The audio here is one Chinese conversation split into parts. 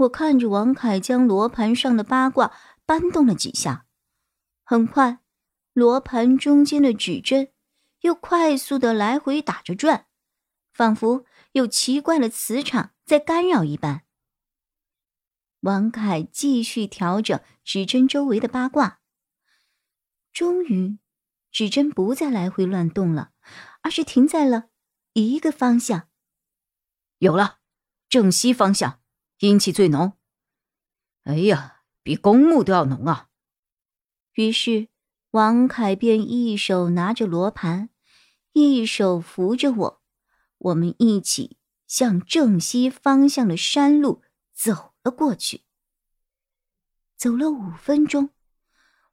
我看着王凯将罗盘上的八卦搬动了几下，很快，罗盘中间的指针又快速的来回打着转，仿佛有奇怪的磁场在干扰一般。王凯继续调整指针周围的八卦，终于，指针不再来回乱动了，而是停在了一个方向。有了，正西方向。阴气最浓，哎呀，比公墓都要浓啊！于是王凯便一手拿着罗盘，一手扶着我，我们一起向正西方向的山路走了过去。走了五分钟，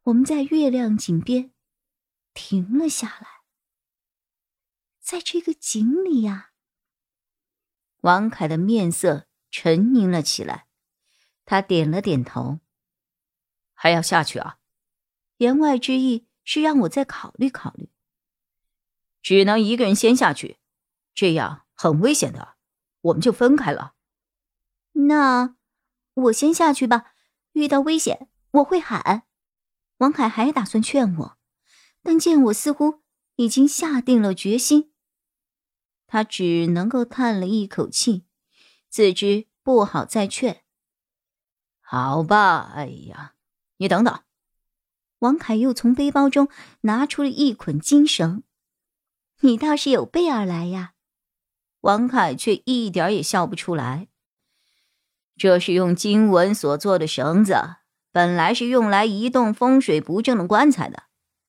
我们在月亮井边停了下来。在这个井里呀，王凯的面色。沉吟了起来，他点了点头。还要下去啊？言外之意是让我再考虑考虑。只能一个人先下去，这样很危险的，我们就分开了。那我先下去吧，遇到危险我会喊。王凯还打算劝我，但见我似乎已经下定了决心，他只能够叹了一口气。自知不好再劝，好吧。哎呀，你等等。王凯又从背包中拿出了一捆金绳。你倒是有备而来呀。王凯却一点也笑不出来。这是用金纹所做的绳子，本来是用来移动风水不正的棺材的，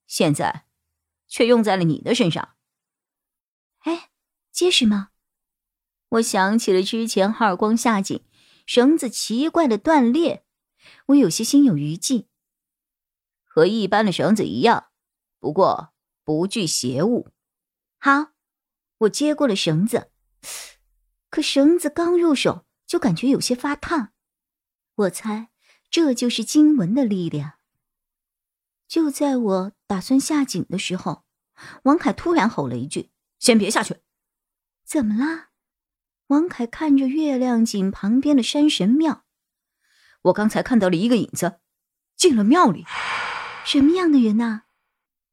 现在却用在了你的身上。哎，结实吗？我想起了之前二光下井，绳子奇怪的断裂，我有些心有余悸。和一般的绳子一样，不过不具邪物。好，我接过了绳子，可绳子刚入手就感觉有些发烫。我猜这就是经文的力量。就在我打算下井的时候，王凯突然吼了一句：“先别下去！”怎么了？王凯看着月亮井旁边的山神庙，我刚才看到了一个影子，进了庙里。什么样的人呐？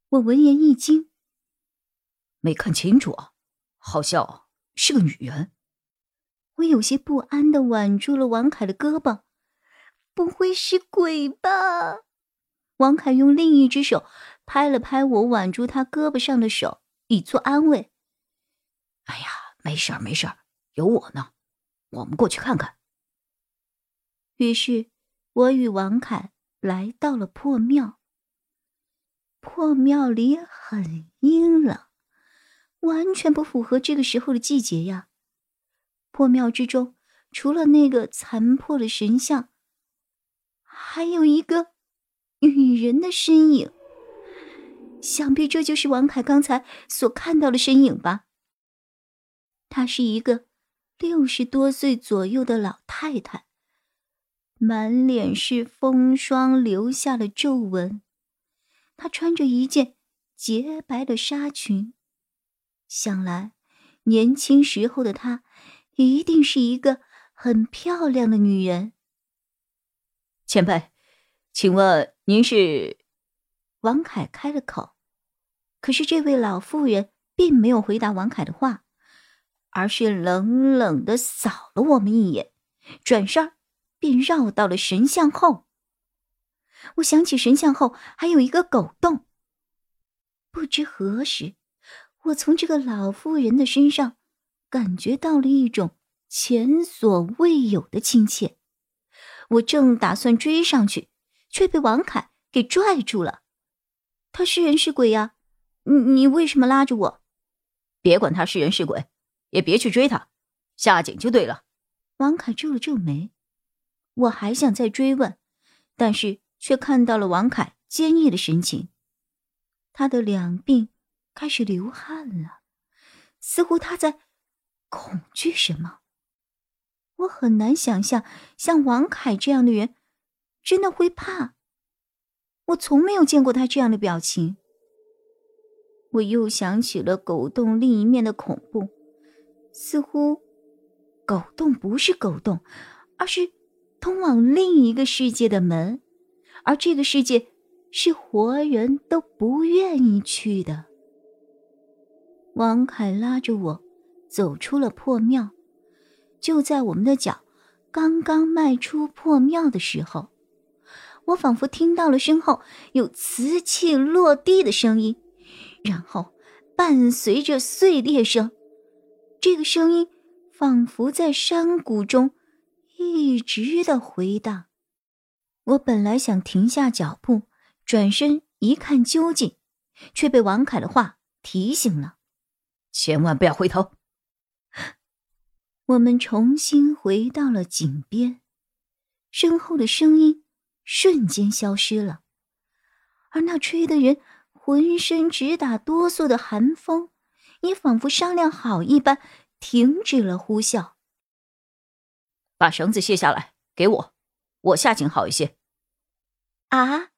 我闻言一惊，没看清楚啊，好像是个女人。我有些不安的挽住了王凯的胳膊，不会是鬼吧？王凯用另一只手拍了拍我挽住他胳膊上的手，以作安慰。哎呀，没事儿，没事儿。有我呢，我们过去看看。于是，我与王凯来到了破庙。破庙里很阴冷，完全不符合这个时候的季节呀。破庙之中，除了那个残破的神像，还有一个女人的身影。想必这就是王凯刚才所看到的身影吧。她是一个。六十多岁左右的老太太，满脸是风霜留下了皱纹。她穿着一件洁白的纱裙，想来年轻时候的她一定是一个很漂亮的女人。前辈，请问您是？王凯开了口，可是这位老妇人并没有回答王凯的话。而是冷冷的扫了我们一眼，转身便绕到了神像后。我想起神像后还有一个狗洞。不知何时，我从这个老妇人的身上感觉到了一种前所未有的亲切。我正打算追上去，却被王凯给拽住了。他是人是鬼呀？你你为什么拉着我？别管他是人是鬼。也别去追他，下井就对了。王凯皱了皱眉，我还想再追问，但是却看到了王凯坚毅的神情，他的两鬓开始流汗了，似乎他在恐惧什么。我很难想象，像王凯这样的人，真的会怕。我从没有见过他这样的表情。我又想起了狗洞另一面的恐怖，似乎狗洞不是狗洞，而是通往另一个世界的门，而这个世界是活人都不愿意去的。王凯拉着我走出了破庙，就在我们的脚刚刚迈出破庙的时候，我仿佛听到了身后有瓷器落地的声音。然后，伴随着碎裂声，这个声音仿佛在山谷中一直的回荡。我本来想停下脚步，转身一看究竟，却被王凯的话提醒了：“千万不要回头。”我们重新回到了井边，身后的声音瞬间消失了，而那吹的人。浑身直打哆嗦的寒风，也仿佛商量好一般，停止了呼啸。把绳子卸下来，给我，我下井好一些。啊！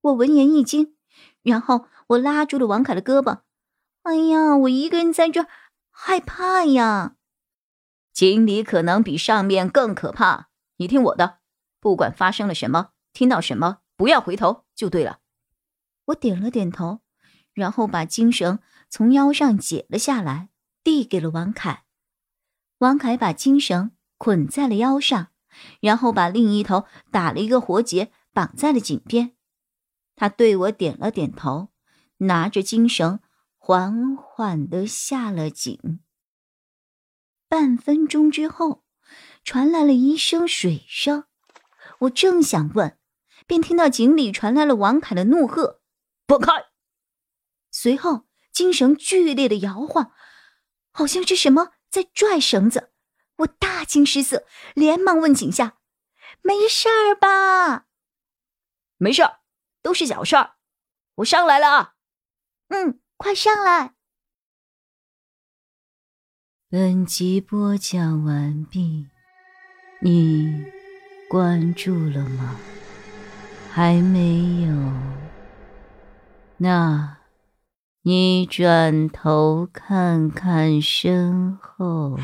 我闻言一惊，然后我拉住了王凯的胳膊。哎呀，我一个人在这，害怕呀！井里可能比上面更可怕。你听我的，不管发生了什么，听到什么，不要回头就对了。我点了点头，然后把金绳从腰上解了下来，递给了王凯。王凯把金绳捆在了腰上，然后把另一头打了一个活结，绑在了井边。他对我点了点头，拿着金绳缓缓地下了井。半分钟之后，传来了一声水声。我正想问，便听到井里传来了王凯的怒喝。放开！随后，金绳剧烈的摇晃，好像是什么在拽绳子。我大惊失色，连忙问井下：“没事儿吧？”“没事儿，都是小事儿。”“我上来了啊！”“嗯，快上来。”本集播讲完毕，你关注了吗？还没有？那，你转头看看身后。